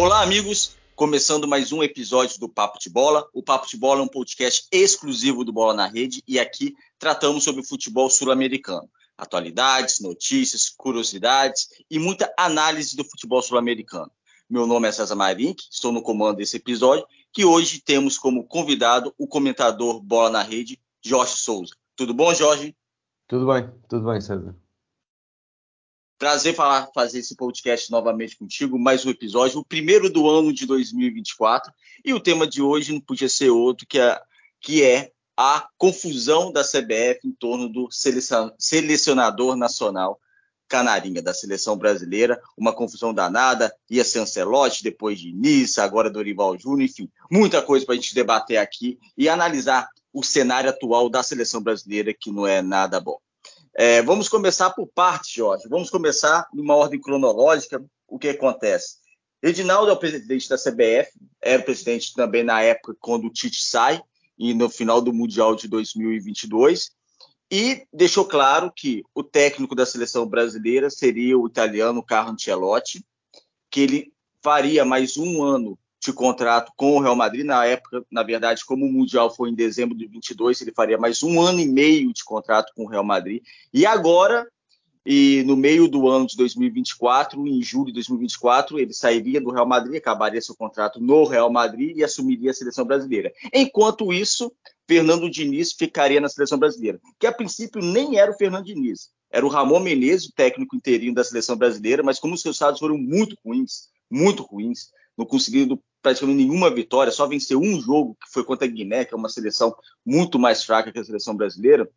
Olá, amigos! Começando mais um episódio do Papo de Bola. O Papo de Bola é um podcast exclusivo do Bola na Rede e aqui tratamos sobre o futebol sul-americano. Atualidades, notícias, curiosidades e muita análise do futebol sul-americano. Meu nome é César Marink, estou no comando desse episódio, que hoje temos como convidado o comentador Bola na Rede, Jorge Souza. Tudo bom, Jorge? Tudo bem, tudo bem, César. Prazer falar, fazer esse podcast novamente contigo, mais um episódio, o primeiro do ano de 2024. E o tema de hoje não podia ser outro que é, que é a confusão da CBF em torno do selecionador nacional Canarinha, da seleção brasileira. Uma confusão danada, ia ser Ancelotti, depois de Nice, agora Dorival Júnior, enfim, muita coisa para a gente debater aqui e analisar o cenário atual da seleção brasileira, que não é nada bom. É, vamos começar por partes, Jorge. Vamos começar numa ordem cronológica. O que acontece? Edinaldo é o presidente da CBF, era presidente também na época quando o Tite sai, e no final do Mundial de 2022, e deixou claro que o técnico da seleção brasileira seria o italiano Carlo Ancelotti, que ele faria mais um ano de contrato com o Real Madrid. Na época, na verdade, como o Mundial foi em dezembro de 22, ele faria mais um ano e meio de contrato com o Real Madrid. E agora, e no meio do ano de 2024, em julho de 2024, ele sairia do Real Madrid, acabaria seu contrato no Real Madrid e assumiria a seleção brasileira. Enquanto isso, Fernando Diniz ficaria na seleção brasileira, que a princípio nem era o Fernando Diniz, era o Ramon Menezes, o técnico interino da seleção brasileira, mas como os resultados foram muito ruins, muito ruins, não conseguindo praticamente nenhuma vitória, só venceu um jogo, que foi contra a Guiné, que é uma seleção muito mais fraca que a seleção brasileira.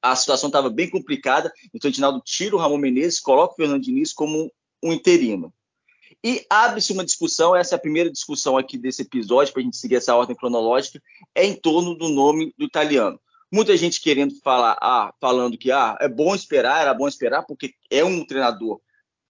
A situação estava bem complicada, então o Edinaldo tira o Ramon Menezes, coloca o Fernando Diniz como um interino. E abre-se uma discussão, essa é a primeira discussão aqui desse episódio, para a gente seguir essa ordem cronológica, é em torno do nome do italiano. Muita gente querendo falar, ah, falando que ah, é bom esperar, era bom esperar, porque é um treinador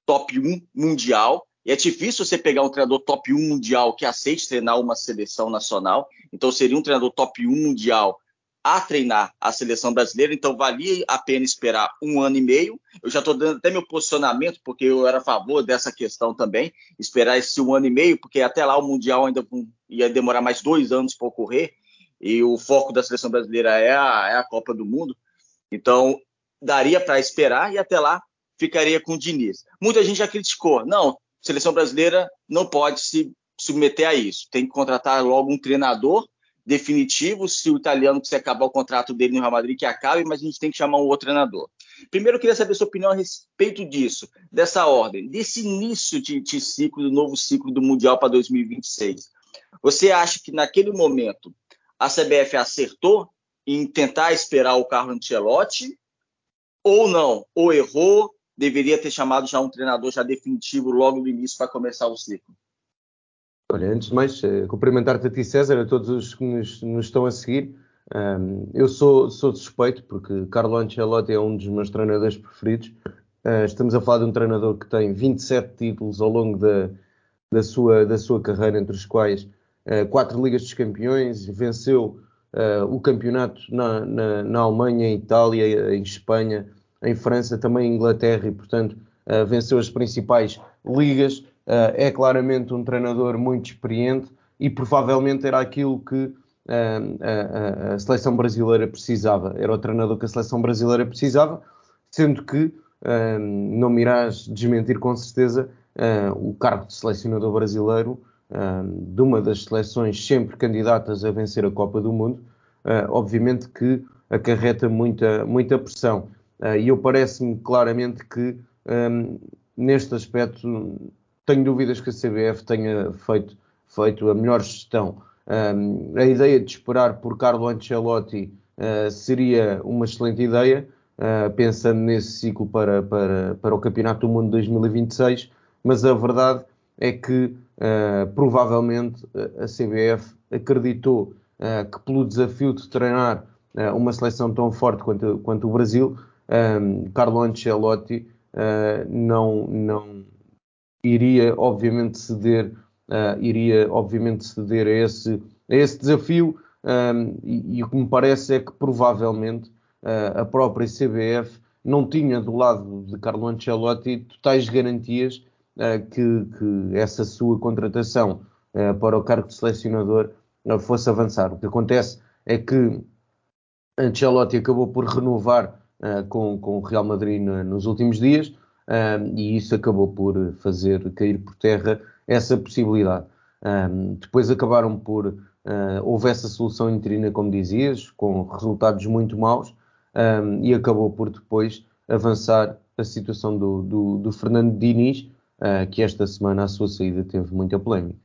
top 1 mundial, e é difícil você pegar um treinador top 1 mundial que aceite treinar uma seleção nacional. Então, seria um treinador top 1 mundial a treinar a seleção brasileira. Então, valia a pena esperar um ano e meio. Eu já estou dando até meu posicionamento, porque eu era a favor dessa questão também. Esperar esse um ano e meio, porque até lá o Mundial ainda ia demorar mais dois anos para ocorrer. E o foco da seleção brasileira é a, é a Copa do Mundo. Então, daria para esperar e até lá ficaria com o Diniz. Muita gente já criticou. Não, seleção brasileira não pode se submeter a isso. Tem que contratar logo um treinador definitivo. Se o italiano quiser acabar o contrato dele no Real Madrid, que acabe, mas a gente tem que chamar um outro treinador. Primeiro, eu queria saber sua opinião a respeito disso, dessa ordem, desse início de, de ciclo, do novo ciclo do Mundial para 2026. Você acha que naquele momento a CBF acertou em tentar esperar o Carlo Ancelotti ou não? Ou errou, deveria ter chamado já um treinador já definitivo logo no início para começar o ciclo? Olha, antes de mais, uh, cumprimentar-te a ti, César, a todos os que nos, nos estão a seguir. Um, eu sou, sou suspeito, porque Carlo Ancelotti é um dos meus treinadores preferidos. Uh, estamos a falar de um treinador que tem 27 títulos ao longo da, da, sua, da sua carreira, entre os quais uh, quatro Ligas dos Campeões, venceu o campeonato na, na, na Alemanha, em Itália, em Espanha, em França, também em Inglaterra e, portanto, uh, venceu as principais ligas. Uh, é claramente um treinador muito experiente e provavelmente era aquilo que a, a, seleção brasileira precisava. Era o treinador que a seleção brasileira precisava, sendo que, não me irás desmentir com certeza, o cargo de selecionador brasileiro de uma das seleções sempre candidatas a vencer a Copa do Mundo, obviamente que acarreta muita, muita pressão. Uh, e eu parece-me claramente que um, neste aspecto tenho dúvidas que a CBF tenha feito, feito a melhor gestão. Um, a ideia de esperar por Carlo Ancelotti uh, seria uma excelente ideia, uh, pensando nesse ciclo para, para, para o Campeonato do Mundo 2026, mas a verdade é que uh, provavelmente a CBF acreditou que pelo desafio de treinar uma seleção tão forte quanto, quanto o Brasil, um, Carlo Ancelotti uh, não, não iria obviamente ceder, uh, iria obviamente ceder a esse, a esse desafio um, e, e, o que me parece é que provavelmente uh, a própria CBF não tinha do lado de Carlo Ancelotti totais garantias que, que, essa sua contratação para o cargo de selecionador fosse avançar. O que acontece é que Ancelotti acabou por renovar com, com o Real Madrid nos últimos dias e isso acabou por fazer cair por terra essa possibilidade. depois acabaram por Uh, houve essa solução interina, como dizias, com resultados muito maus, um, e acabou por depois avançar a situação do, do, do Fernando Diniz, uh, que esta semana, à sua saída, teve muita polémica.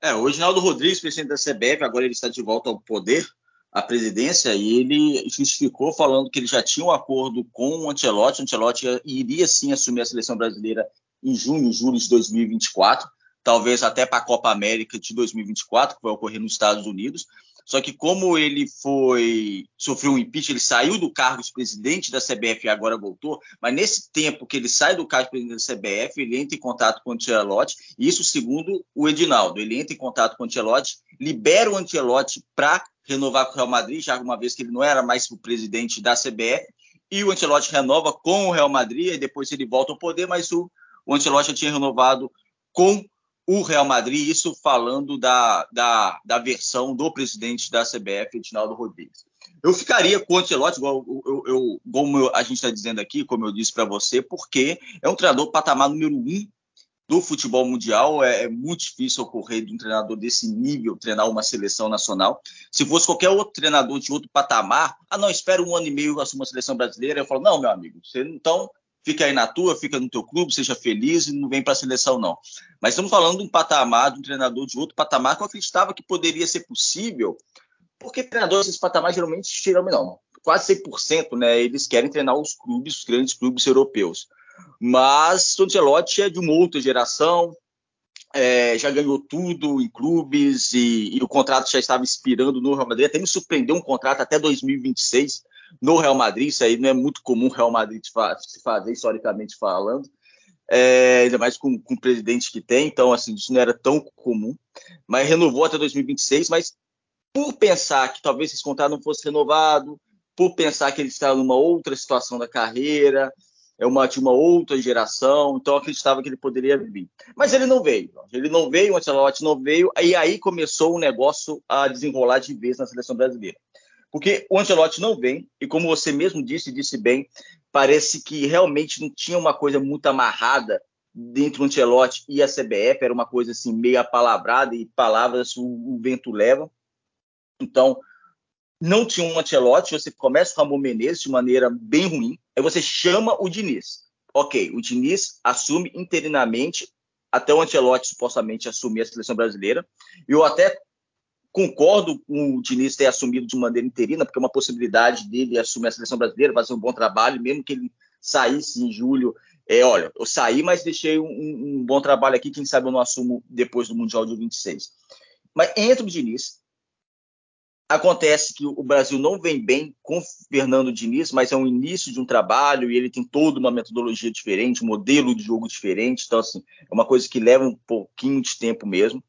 É, o Reginaldo Rodrigues, presidente da CBF, agora ele está de volta ao poder, à presidência, e ele justificou falando que ele já tinha um acordo com o Ancelotti, o Ancelotti iria sim assumir a seleção brasileira em junho, julho de 2024 talvez até para a Copa América de 2024, que vai ocorrer nos Estados Unidos. Só que como ele foi sofreu um impeachment, ele saiu do cargo de presidente da CBF e agora voltou, mas nesse tempo que ele sai do cargo de presidente da CBF, ele entra em contato com o Ancelotti, isso segundo o Edinaldo, ele entra em contato com o Ancelotti, libera o Ancelotti para renovar com o Real Madrid, já uma vez que ele não era mais o presidente da CBF, e o Ancelotti renova com o Real Madrid, e depois ele volta ao poder, mas o, o Ancelotti já tinha renovado com o Real Madrid, isso falando da, da, da versão do presidente da CBF, Edinaldo Rodrigues. Eu ficaria com o Ancelotti, igual eu, eu, como a gente está dizendo aqui, como eu disse para você, porque é um treinador patamar número um do futebol mundial. É, é, muito difícil ocorrer de um treinador desse nível treinar uma seleção nacional. Se fosse qualquer outro treinador de outro patamar, ah, não, espera um ano e meio assumir uma seleção brasileira. Eu falo, não, meu amigo, você então fica aí na tua, fica no teu clube, seja feliz e não vem para a seleção, não. Mas estamos falando de um patamar, de um treinador de outro patamar que eu acreditava que poderia ser possível, porque treinadores desse patamar geralmente tiram, não, quase 100%, né? Eles querem treinar os clubes, os grandes clubes europeus. Mas o Ancelotti é de uma outra geração, é, já ganhou tudo em clubes e, e, o contrato já estava expirando no Real Madrid. Até me surpreendeu um contrato até 2026 no Real Madrid. Isso aí não é muito comum o Real Madrid se fazer, historicamente falando. É, ainda mais com, com o presidente que tem, então assim, isso não era tão comum, mas renovou até 2026, mas por pensar que talvez esse contrato não fosse renovado, por pensar que ele estava numa outra situação da carreira, é uma de uma outra geração, então acreditava que ele poderia vir. Mas ele não veio, ele não veio, o Ancelotti não veio, e aí começou o negócio a desenrolar de vez na seleção brasileira. Porque o Ancelotti não vem, e como você mesmo disse, disse bem, parece que realmente não tinha uma coisa muito amarrada dentro do Ancelotti e a CBF, era uma coisa assim meio apalavrada e palavras o, o vento leva. Então, não tinha um Ancelotti, você começa com o Ramon Menezes de maneira bem ruim, aí você chama o Diniz. Ok, o Diniz assume interinamente até o Ancelotti supostamente assumir a seleção brasileira. Eu até Concordo com o Diniz ter assumido de maneira interina, porque é uma possibilidade dele assumir a seleção brasileira, fazer um bom trabalho, mesmo que ele saísse em julho. É, olha, eu saí, mas deixei um, um, bom trabalho aqui, quem sabe eu não assumo depois do Mundial de 26. Mas entre o Diniz, acontece que o Brasil não vem bem com Fernando Diniz, mas é um início de um trabalho e ele tem toda uma metodologia diferente, um modelo de jogo diferente, então assim, é uma coisa que leva um pouquinho de tempo mesmo.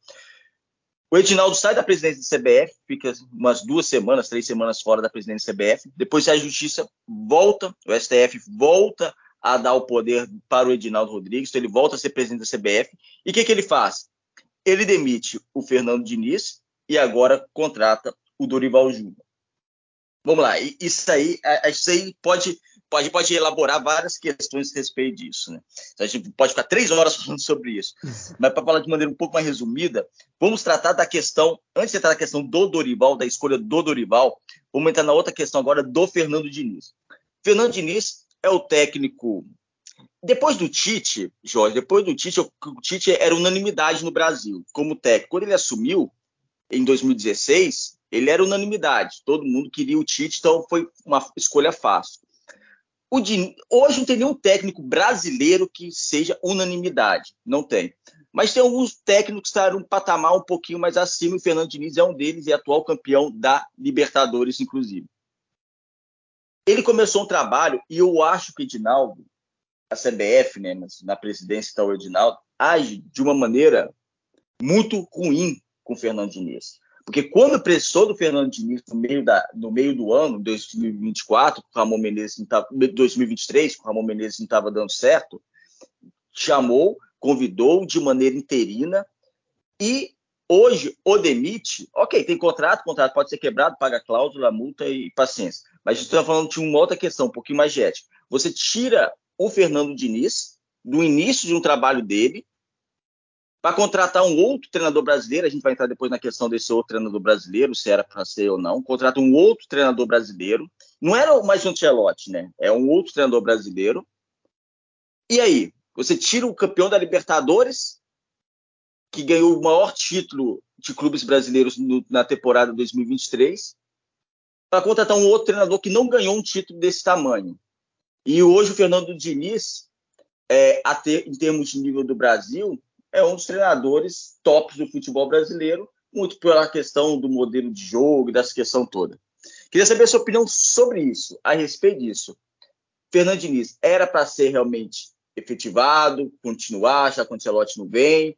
O Edinaldo sai da presidência da CBF, fica umas duas semanas, três semanas fora da presidência da CBF. Depois a Justiça volta, o STF volta a dar o poder para o Edinaldo Rodrigues, então ele volta a ser presidente da CBF. E o que, que ele faz? Ele demite o Fernando Diniz e agora contrata o Dorival Júnior. Vamos lá, isso aí, isso aí pode pode, pode elaborar várias questões a respeito disso. Né? Então, a gente pode ficar três horas falando sobre isso. Mas para falar de maneira um pouco mais resumida, vamos tratar da questão, antes de entrar na questão do Dorival, da escolha do Dorival, vamos entrar na outra questão agora do Fernando Diniz. Fernando Diniz é o técnico. Depois do Tite, Jorge, depois do Tite, o Tite era unanimidade no Brasil como técnico. Quando ele assumiu, em 2016, ele era unanimidade. Todo mundo queria o Tite, então foi uma escolha fácil. Hoje não tem nenhum técnico brasileiro que seja unanimidade. Não tem. Mas tem alguns técnicos que estão um patamar um pouquinho mais acima, e o Fernando Diniz é um deles e é atual campeão da Libertadores, inclusive. Ele começou um trabalho, e eu acho que Edinaldo, a CBF, né, na presidência está o Edinaldo, age de uma maneira muito ruim com o Fernando Diniz. Porque quando prestou do Fernando Diniz no meio, da, no meio do ano, 2024, com o Ramon Menezes não tava, 2023, com o Ramon Menezes não estava dando certo, chamou, convidou de maneira interina e hoje o demite. Ok, tem contrato, contrato pode ser quebrado, paga cláusula, multa e paciência. Mas estou falando de uma outra questão, um pouquinho mais ética. Você tira o Fernando Diniz do início de um trabalho dele para contratar um outro treinador brasileiro. A gente vai entrar depois na questão desse outro treinador brasileiro, se era para ser ou não. Contrata um outro treinador brasileiro. Não era mais um Ancelotti, né? É um outro treinador brasileiro. E aí? Você tira o campeão da Libertadores, que ganhou o maior título de clubes brasileiros no, na temporada 2023, para contratar um outro treinador que não ganhou um título desse tamanho. E hoje o Fernando Diniz, é, ter, em termos de nível do Brasil, é um dos treinadores tops do futebol brasileiro, muito pela questão do modelo de jogo e dessa questão toda. Queria saber a sua opinião sobre isso, a respeito disso. Fernando Diniz, era para ser realmente efetivado, continuar, já que o não vem?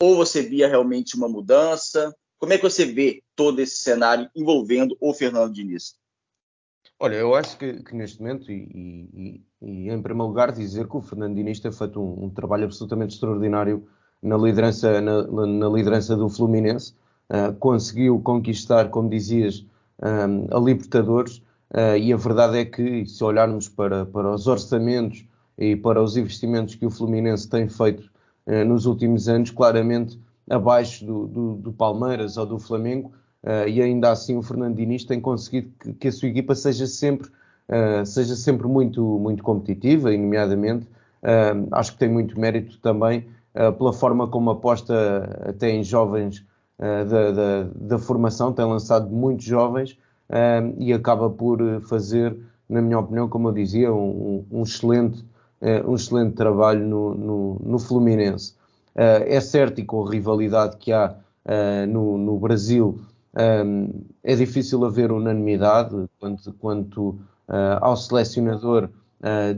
Ou você via realmente uma mudança? Como é que você vê todo esse cenário envolvendo o Fernando Diniz? Olha, eu acho que, que neste momento, e, e, e, em primeiro lugar, dizer que o Fernando Diniz tem feito um, um trabalho absolutamente extraordinário na liderança, na, na liderança do Fluminense. Uh, conseguiu conquistar, como dizias, um, a Libertadores. Uh, e a verdade é que, se olharmos para, para os orçamentos e para os investimentos que o Fluminense tem feito uh, nos últimos anos, claramente abaixo do, do, do Palmeiras ou do Flamengo, e ainda assim o Fernando Diniz tem conseguido que, que a sua equipa seja sempre, seja sempre muito, muito competitiva, e nomeadamente acho que tem muito mérito também pela forma como aposta até em jovens da, da, da, formação, tem lançado muitos jovens e acaba por fazer, na minha opinião, como eu dizia, um, um excelente, um excelente trabalho no, no, no Fluminense. é certo e com a rivalidade que há no, no Brasil, é difícil haver unanimidade quanto, quanto ao selecionador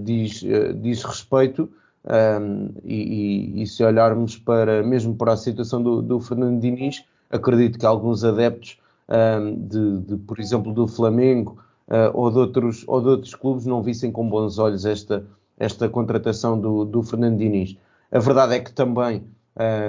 diz, diz respeito. Um, e, e, se olharmos para mesmo para a situação do, do Fernando Diniz, acredito que alguns adeptos um, de, de, por exemplo, do Flamengo uh, ou, de outros, ou de outros clubes não vissem com bons olhos esta, esta contratação do, do Fernando Diniz. A verdade é que também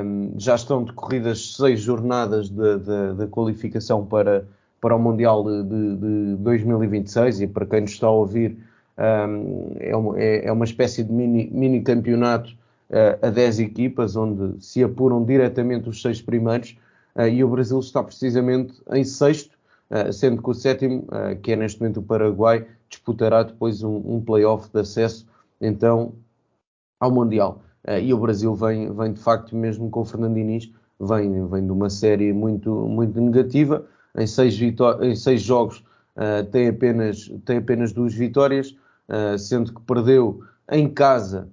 um, já estão decorridas seis jornadas da qualificação para, para o Mundial de, de, 2026 e para quem nos está a ouvir é, uma, é, é, uma espécie de mini, mini campeonato uh, a 10 equipas onde se apuram diretamente os seis primeiros uh, e o Brasil está precisamente em sexto, uh, sendo que o sétimo, que é neste momento o Paraguai, disputará depois um, um play-off de acesso então ao Mundial. e o Brasil vem, vem de facto mesmo com o Fernando vem, vem de uma série muito, muito negativa, em seis, em seis jogos tem, apenas, tem apenas duas vitórias, sendo que perdeu em casa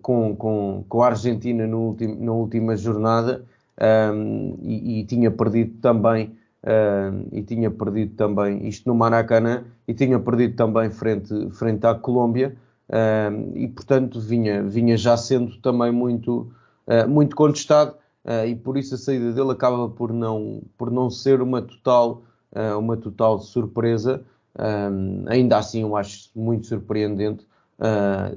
com, com, com a Argentina no ultim, na última jornada um, e, e, tinha perdido também um, e tinha perdido também isto no Maracanã e tinha perdido também frente, frente à Colômbia um, e portanto vinha, vinha já sendo também muito, uh, muito contestado uh, e por isso a saída dele acaba por não, por não ser uma total, uh, uma total surpresa. Ainda assim eu acho muito surpreendente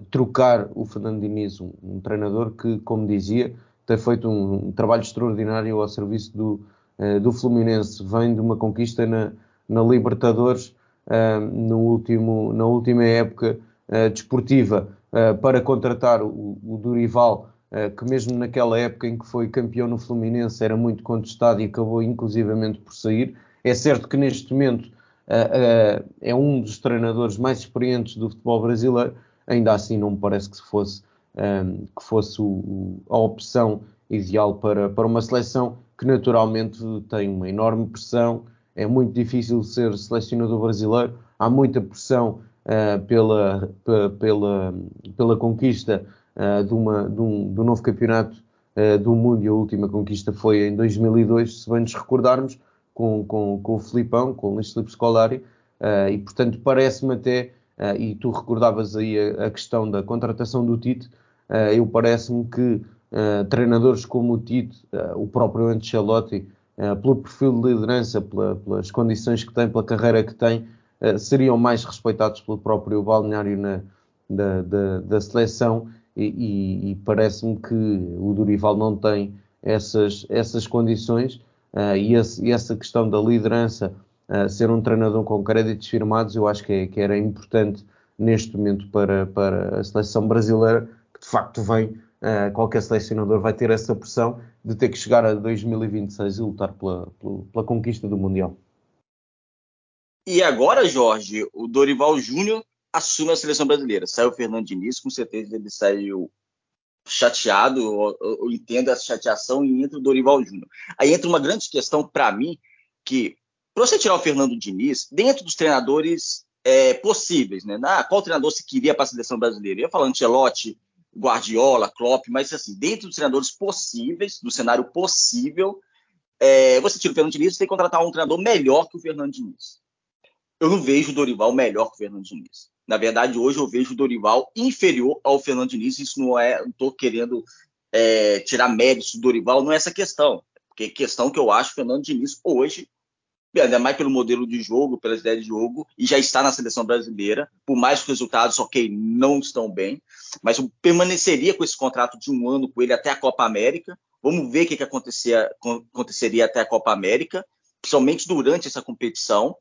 trocar o Fernando Diniz, um, um treinador que, como dizia, tem feito um, um trabalho extraordinário ao serviço do, uh, do Fluminense. Vem de uma conquista na, na Libertadores uh, no último, na última época uh, desportiva para contratar o, o Durival, que mesmo naquela época em que foi campeão no Fluminense era muito contestado e acabou inclusivamente por sair. É certo que neste momento é um dos treinadores mais experientes do futebol brasileiro, ainda assim não me parece que fosse um, que fosse o, a opção ideal para, para uma seleção que naturalmente tem uma enorme pressão, é muito difícil ser selecionador brasileiro, há muita pressão uh, pela, pela, pela conquista uh, de, uma, de, um, de um novo campeonato uh, do mundo. E a última conquista foi em 2002, se bem nos recordarmos, com, com, com o Filipão, com o Luís Filipe Scolari, e portanto parece-me até, e tu recordavas aí a, a questão da contratação do Tite, eh, eu parece-me que eh, treinadores como o Tito, eh, o próprio Ancelotti, pelo perfil de liderança, pela, pelas condições que tem, pela carreira que tem, seriam mais respeitados pelo próprio balneário na, da, da, da, seleção e, e, e parece-me que o Dorival não tem essas, essas condições uh, e, esse, e, essa questão da liderança, uh, ser um treinador com créditos firmados, eu acho que, é, que era importante neste momento para, para a seleção brasileira, que de facto vem, uh, qualquer selecionador vai ter essa pressão de ter que chegar a 2026 e lutar pela, pela, pela conquista do Mundial. E agora, Jorge, o Dorival Júnior assume a seleção brasileira. Saiu o Fernando Diniz, com certeza ele saiu chateado, eu, eu entendo essa chateação, e entra o Dorival Júnior. Aí entra uma grande questão para mim, que para você tirar o Fernando Diniz, dentro dos treinadores é, possíveis, né? Qual treinador se queria para a seleção brasileira? Eu ia falar Ancelotti, Guardiola, Klopp, mas assim, dentro dos treinadores possíveis, do cenário possível, é, você tira o Fernando Diniz, você tem que contratar um treinador melhor que o Fernando Diniz. Eu não vejo o Dorival melhor que o Fernando Diniz. Na verdade, hoje eu vejo o Dorival inferior ao Fernando Diniz. Isso não é, não estou querendo é, tirar méritos do Dorival, não é essa questão. Porque questão que eu acho o Fernando Diniz hoje, ainda mais pelo modelo de jogo, pelas ideias de jogo, e já está na seleção brasileira, por mais que os resultados, ok, não estão bem, mas eu permaneceria com esse contrato de um ano com ele até a Copa América. Vamos ver o que, que aconteceria até a Copa América, principalmente durante essa competição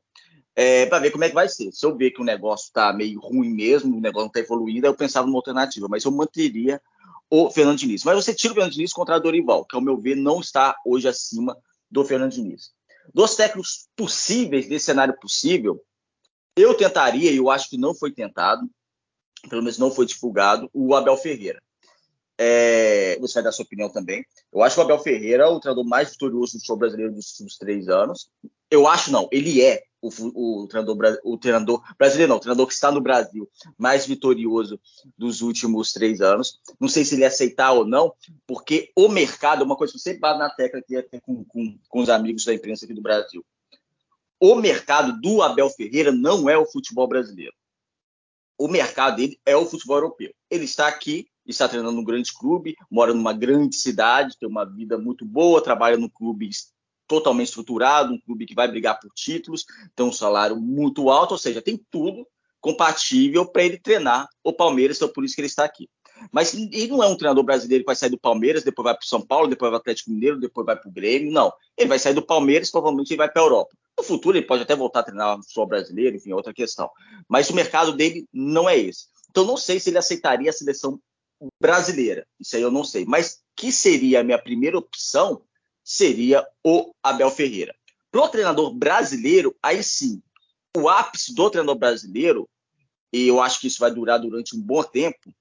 é, para ver como é que vai ser. Se eu ver que o negócio está meio ruim mesmo, o negócio não está evoluindo, aí eu pensava numa alternativa, mas eu manteria o Fernando Diniz. Mas você tira o Fernando Diniz contra o Dorival, que ao meu ver não está hoje acima do Fernando Diniz. Dos técnicos possíveis, desse cenário possível, eu tentaria, e eu acho que não foi tentado, pelo menos não foi divulgado, o Abel Ferreira. É, você vai dar sua opinião também. Eu acho que o Abel Ferreira é o treinador mais vitorioso do futebol brasileiro dos últimos três anos. Eu acho não, ele é o, o, treinador, o treinador brasileiro, não, o treinador que está no Brasil mais vitorioso dos últimos três anos. Não sei se ele aceitar ou não, porque o mercado, uma coisa que eu sempre bato na tecla aqui com, com, com os amigos da imprensa aqui do Brasil. O mercado do Abel Ferreira não é o futebol brasileiro. O mercado dele é o futebol europeu. Ele está aqui, está treinando num grande clube, mora numa grande cidade, tem uma vida muito boa, trabalha no clube totalmente estruturado, um clube que vai brigar por títulos, tem um salário muito alto, ou seja, tem tudo compatível para ele treinar o Palmeiras, então por isso que ele está aqui. Mas ele não é um treinador brasileiro que vai sair do Palmeiras, depois vai para o São Paulo, depois vai para o Atlético Mineiro, depois vai para o Grêmio. Não. Ele vai sair do Palmeiras, provavelmente ele vai para a Europa. No futuro ele pode até voltar a treinar só brasileiro, enfim, é outra questão. Mas o mercado dele não é esse. Então não sei se ele aceitaria a seleção brasileira. Isso aí eu não sei. Mas que seria a minha primeira opção seria o Abel Ferreira. Para o treinador brasileiro, aí sim, o ápice do treinador brasileiro, e eu acho que isso vai durar durante um bom tempo,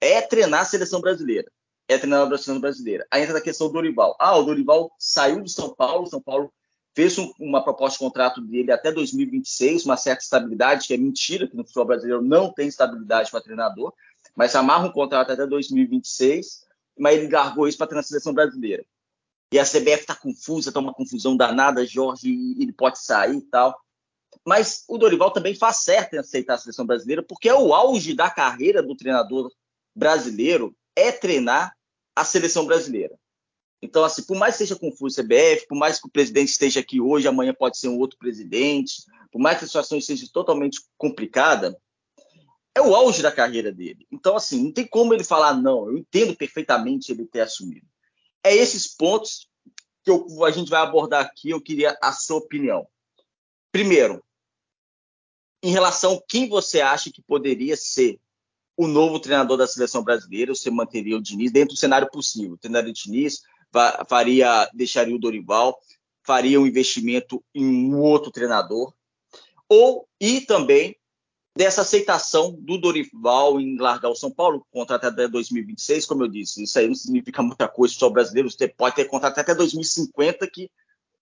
é treinar a seleção brasileira. É treinar a seleção brasileira. Aí entra a questão do Dorival. Ah, o Dorival saiu do São Paulo, São Paulo fez um, uma proposta de contrato dele até 2026, uma certa estabilidade, que é mentira, que no futebol brasileiro não tem estabilidade para treinador, mas amarra um contrato até 2026, mas ele largou isso para treinar a seleção brasileira e a CBF está confusa, está uma confusão danada, Jorge, ele pode sair e tal. Mas o Dorival também faz certo em aceitar a seleção brasileira, porque é o auge da carreira do treinador brasileiro é treinar a seleção brasileira. Então, assim, por mais que seja confuso a CBF, por mais que o presidente esteja aqui hoje, amanhã pode ser um outro presidente, por mais que a situação seja totalmente complicada, é o auge da carreira dele. Então, assim, não tem como ele falar não. Eu entendo perfeitamente ele ter assumido é esses pontos que eu, a gente vai abordar aqui. Eu queria a sua opinião. Primeiro, em relação a quem você acha que poderia ser o novo treinador da seleção brasileira, você manteria o Diniz dentro do cenário possível. Treinaria o Diniz, faria, deixaria o Dorival, faria um investimento em um outro treinador, ou e também dessa aceitação do Dorival em largar o São Paulo, contrato até 2026, como eu disse, isso aí não significa muita coisa só brasileiro, você pode ter contrato até 2050 que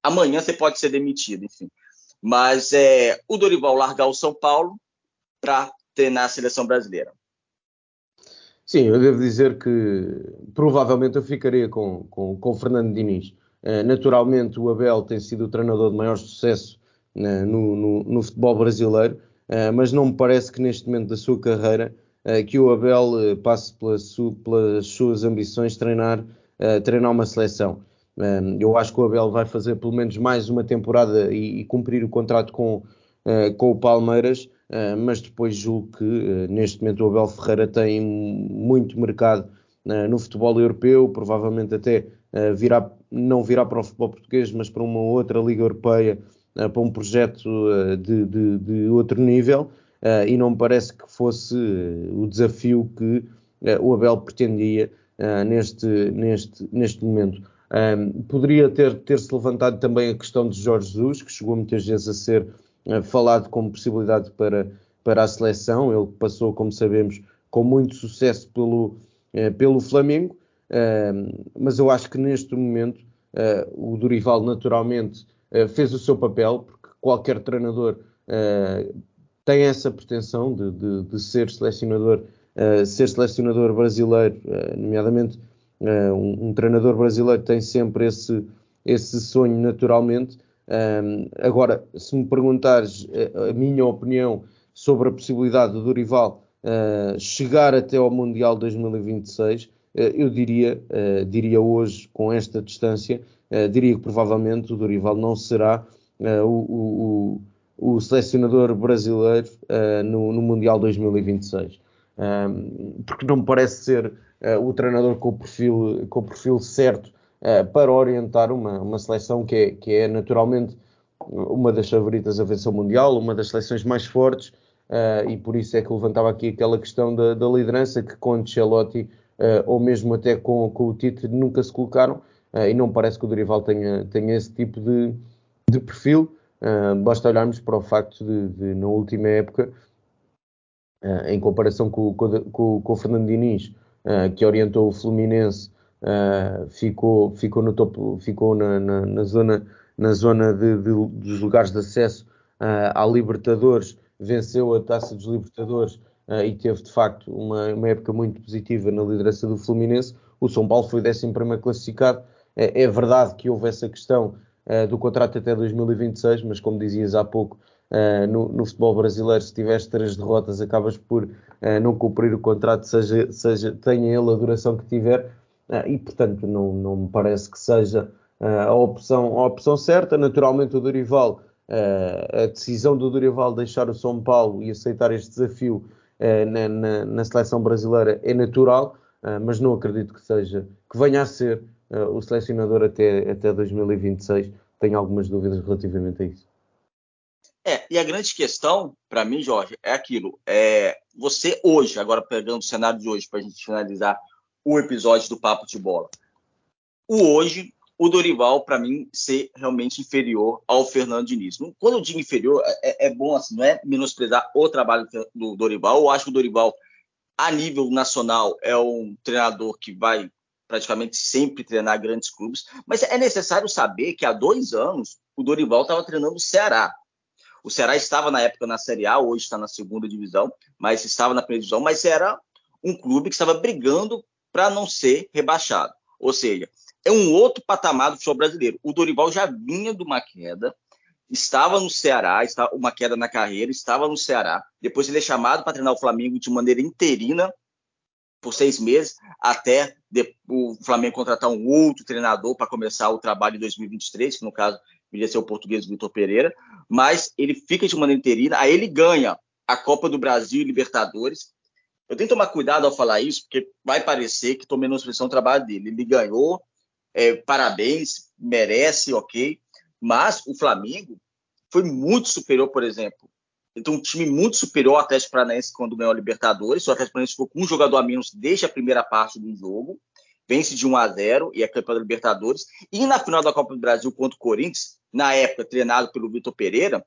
amanhã você pode ser demitido, enfim. Mas é, o Dorival largar o São Paulo para treinar a seleção brasileira. Sim, eu devo dizer que provavelmente eu ficaria com, com, com Fernando Diniz. Uh, naturalmente, o Abel tem sido o treinador de maior sucesso uh, no, no, no futebol brasileiro eh, mas não me parece que neste momento da sua carreira uh, que o Abel uh, passe pelas suas ambições treinar, treinar uma seleção. eu acho que o Abel vai fazer pelo menos mais uma temporada e, e cumprir o contrato com, com o Palmeiras, mas depois julgo que neste momento o Abel Ferreira tem muito mercado no futebol europeu, provavelmente até virá, não virá para o futebol português, mas para uma outra Liga Europeia, para um projeto de, de, de outro nível. e não me parece que fosse o desafio que o Abel pretendia neste, neste, neste momento. Poderia ter, ter-se levantado também a questão de Jorge Jesus, que chegou muitas vezes a ser falado como possibilidade para, para a seleção. Ele passou, como sabemos, com muito sucesso pelo, pelo Flamengo, mas eu acho que neste momento eh, o Dorival naturalmente fez o seu papel, porque qualquer treinador tem essa pretensão de, de, de ser selecionador, ser selecionador brasileiro, nomeadamente um, um, treinador brasileiro tem sempre esse, esse sonho naturalmente. Agora, se me perguntares a, minha opinião sobre a possibilidade do Dorival chegar até ao Mundial 2026, uh, eu diria, diria hoje, com esta distância, diria que provavelmente o Dorival não será o, o, o, selecionador brasileiro no, no, Mundial 2026. Um, porque não me parece ser uh, o treinador com o perfil, com o perfil certo uh, para orientar uma, uma seleção que é, que é naturalmente uma das favoritas a vencer o Mundial, uma das seleções mais fortes, uh, e por isso é que levantava aqui aquela questão da, da liderança que com Ancelotti ou mesmo até com, com o Tite nunca se colocaram, e não parece que o Dorival tenha, tenha esse tipo de, de perfil. basta olharmos para o facto de, de na última época, em comparação com, com, com, o Fernando Diniz, uh, que orientou o Fluminense, uh, ficou, ficou no topo, ficou na, na, na zona, na zona de, de, dos lugares de acesso uh, à Libertadores, venceu a Taça dos Libertadores e teve de facto uma, uma, época muito positiva na liderança do Fluminense. O São Paulo foi 11 classificado. É, é, verdade que houve essa questão do contrato até 2026, mas como dizias há pouco, Uh, no, no, futebol brasileiro, se tiveres três derrotas, acabas por uh, não cumprir o contrato, seja, seja, tenha ele a duração que tiver, uh, e portanto não, não me parece que seja a, opção, a opção certa. Naturalmente, o Dorival, a decisão do Dorival deixar o São Paulo e aceitar este desafio na, na, na, seleção brasileira é natural, mas não acredito que seja, que venha a ser o selecionador até, até 2026. Tenho algumas dúvidas relativamente a isso. É, e a grande questão, para mim, Jorge, é aquilo. É, você hoje, agora pegando o cenário de hoje, para a gente finalizar o episódio do Papo de Bola. O hoje, o Dorival, para mim, ser realmente inferior ao Fernando Diniz. Quando eu digo inferior, é, é, bom, assim, não é menosprezar o trabalho do Dorival. Eu acho que o Dorival, a nível nacional, é um treinador que vai praticamente sempre treinar grandes clubes, mas é necessário saber que há dois anos o Dorival estava treinando o Ceará. O Ceará estava na época na Série A, hoje está na segunda divisão, mas estava na primeira divisão, mas era um clube que estava brigando para não ser rebaixado. Ou seja, é um outro patamar do futebol brasileiro. O Dorival já vinha de uma queda, estava no Ceará, uma queda na carreira, estava no Ceará. Depois ele é chamado para treinar o Flamengo de maneira interina por seis meses, até o Flamengo contratar um outro treinador para começar o trabalho em 2023, que no caso viria ser o português Vitor Pereira, mas ele fica de maneira interina, aí ele ganha a Copa do Brasil e Libertadores. Eu tenho que tomar cuidado ao falar isso, porque vai parecer que estou menosprezando o trabalho dele. Ele ganhou, é, parabéns, merece, ok, mas o Flamengo foi muito superior, por exemplo. Então, um time muito superior ao Atlético Paranaense quando ganhou a Libertadores. O Atlético Paranaense ficou com um jogador a menos desde a primeira parte do jogo vence de 1 a 0 e é campeão da Libertadores. E na final da Copa do Brasil contra o Corinthians, na época treinado pelo Vitor Pereira,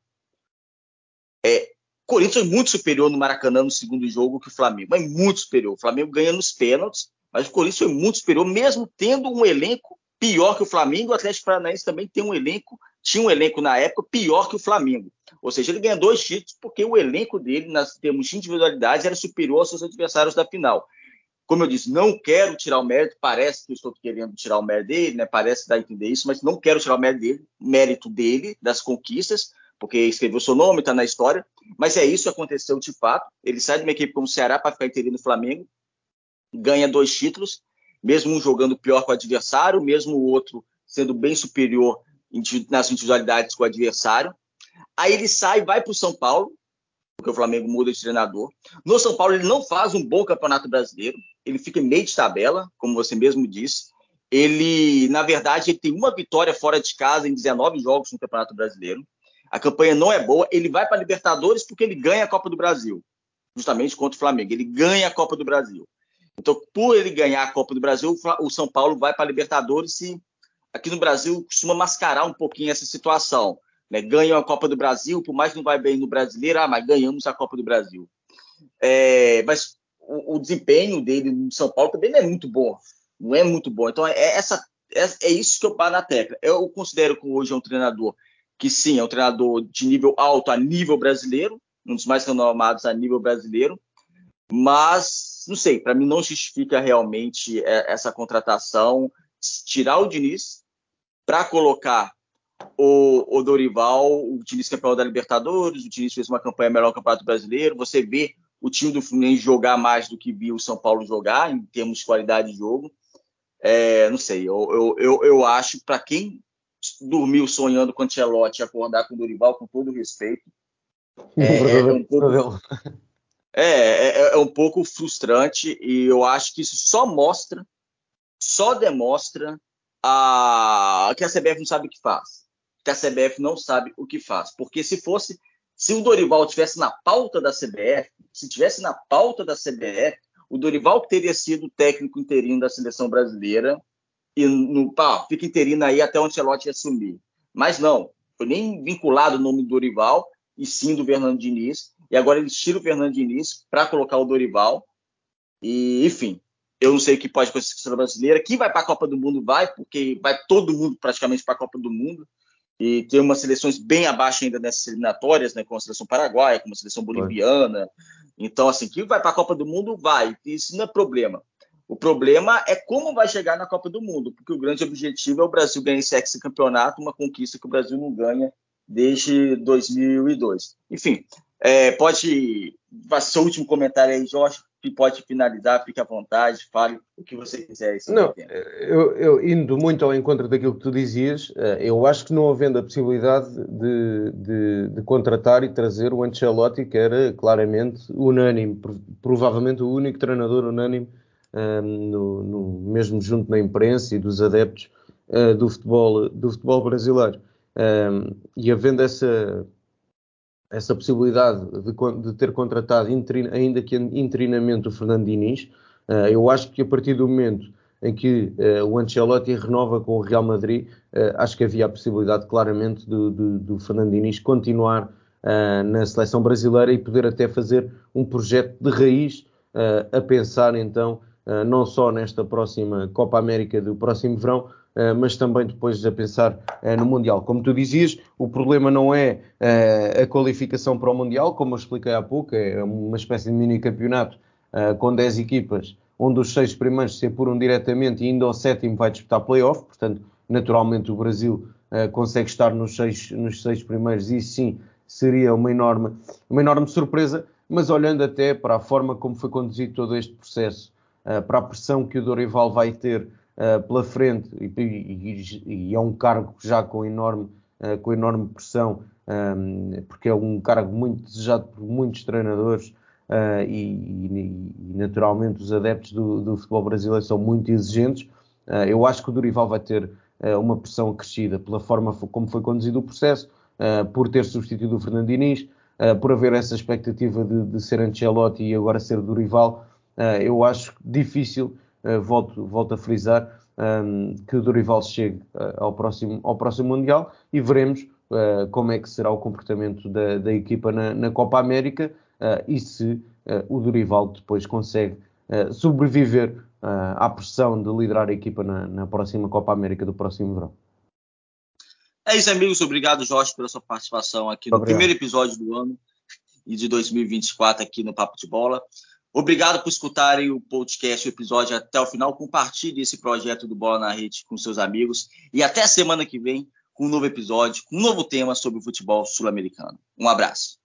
é, o Corinthians foi muito superior no Maracanã no segundo jogo que o Flamengo, mas muito superior. O Flamengo ganha nos pênaltis, mas o Corinthians foi muito superior, mesmo tendo um elenco pior que o Flamengo. O Atlético Paranaense também tem um elenco, tinha um elenco na época pior que o Flamengo. Ou seja, ele ganha dois títulos porque o elenco dele, nas termos de individualidade, era superior aos seus adversários da final. Como eu disse, não quero tirar o mérito, parece que eu estou querendo tirar o mérito dele, né? parece dar a entender isso, mas não quero tirar o mérito dele, mérito dele das conquistas, porque escreveu seu nome, está na história, mas é isso que aconteceu de fato. Ele sai de uma equipe como o Ceará para ficar interino no Flamengo, ganha dois títulos, mesmo um jogando pior com o adversário, mesmo o outro sendo bem superior nas individualidades com o adversário. Aí ele sai, vai para o São Paulo, porque o Flamengo muda de treinador. No São Paulo ele não faz um bom campeonato brasileiro, ele fica meio de tabela, como você mesmo disse. Ele, na verdade, ele tem uma vitória fora de casa em 19 jogos no Campeonato Brasileiro. A campanha não é boa. Ele vai para a Libertadores porque ele ganha a Copa do Brasil, justamente contra o Flamengo. Ele ganha a Copa do Brasil. Então, por ele ganhar a Copa do Brasil, o São Paulo vai para a Libertadores e aqui no Brasil costuma mascarar um pouquinho essa situação. Né? Ganham a Copa do Brasil, por mais que não vai bem no brasileiro, ah, mas ganhamos a Copa do Brasil. É, mas o, o, desempenho dele no São Paulo também não é muito bom. Não é muito bom. Então, é, essa, é, é isso que eu paro na tecla. Eu considero que hoje é um treinador que, sim, é um treinador de nível alto a nível brasileiro, um dos mais renomados a nível brasileiro, mas, não sei, para mim não justifica realmente é, essa contratação, tirar o Diniz para colocar o, o, Dorival, o Diniz campeão da Libertadores, o Diniz fez uma campanha melhor no Campeonato Brasileiro, você vê o time do Fluminense jogar mais do que viu o São Paulo jogar, em termos de qualidade de jogo. É, não sei, eu, eu, eu, eu acho, para quem dormiu sonhando com o Ancelotti acordar com o Dorival, com todo respeito, é, é, um pouco, é, é, é, um pouco frustrante e eu acho que isso só mostra, só demonstra a, que a CBF não sabe o que faz. Que a CBF não sabe o que faz. Porque se fosse se o Dorival tivesse na pauta da CBF, se tivesse na pauta da CBF, o Dorival teria sido técnico interino da seleção brasileira e no, pá, fica interino aí até o Ancelotti assumir. Mas não, foi nem vinculado o nome do Dorival e sim do Fernando Diniz. E agora eles tiram o Fernando Diniz para colocar o Dorival. E, enfim, eu não sei o que pode acontecer com a seleção brasileira. Quem vai para a Copa do Mundo vai, porque vai todo mundo praticamente para a Copa do Mundo e tem umas seleções bem abaixo ainda nessas eliminatórias, né, como a seleção paraguaia, como a seleção boliviana. Então, assim, que vai para a Copa do Mundo, vai. Isso não é problema. O problema é como vai chegar na Copa do Mundo, porque o grande objetivo é o Brasil ganhar esse campeonato, uma conquista que o Brasil não ganha desde 2002. Enfim, é, pode fazer seu último comentário aí, Jorge, pode finalizar, fique à vontade, fale o que você quiser. Não, eu, eu, indo muito ao encontro daquilo que tu dizias, eh, eu acho que não havendo a possibilidade de, de, de contratar e trazer o Ancelotti, que era claramente unânime, provavelmente o único treinador unânime, um, ehm, no, no, mesmo junto na imprensa e dos adeptos uh, do, futebol, do futebol brasileiro. Um, ehm, e havendo essa essa possibilidade de, de ter contratado ainda que interinamente o Fernando Diniz. Uh, eu acho que a partir do momento em que uh, o Ancelotti renova com o Real Madrid, uh, acho que havia a possibilidade claramente do, do, do Fernando Diniz continuar na seleção brasileira e poder até fazer um projeto de raiz a pensar então não só nesta próxima Copa América do próximo verão, mas também depois a pensar uh, no Mundial. Como tu dizias, o problema não é uh, a qualificação para o Mundial, como eu expliquei há pouco, é uma espécie de mini campeonato com 10 equipas, onde os seis primeiros se apuram diretamente e ainda o sétimo vai disputar playoff, portanto, naturalmente o Brasil consegue estar nos seis, nos seis primeiros e sim seria uma enorme, uma enorme surpresa, mas olhando até para a forma como foi conduzido todo este processo, para a pressão que o Dorival vai ter uh, pela frente e, e, e, é um cargo já com enorme, uh, com enorme pressão, um, ehm, porque é um cargo muito desejado por muitos treinadores uh, e, e, naturalmente os adeptos do, do, futebol brasileiro são muito exigentes. eu acho que o Dorival vai ter uma pressão acrescida pela forma como foi conduzido o processo, por ter substituído o Fernando Diniz, por haver essa expectativa de, de ser Ancelotti e agora ser Dorival. eu acho difícil eh, volto, volto a frisar um, ehm, que o Dorival chegue uh, ao, próximo, ao próximo Mundial e veremos uh, como é que será o comportamento da, da equipa na, na, Copa América uh, e se o Dorival depois consegue sobreviver à pressão de liderar a equipa na, na próxima Copa América do próximo verão. É isso, amigos. Obrigado, Jorge, pela sua participação aqui no Obrigado. primeiro episódio do ano e de 2024 aqui no Papo de Bola. Obrigado por escutarem o podcast, o episódio até o final. Compartilhe esse projeto do Bola na Rede com seus amigos. E até semana que vem com um novo episódio, com um novo tema sobre o futebol sul-americano. Um abraço.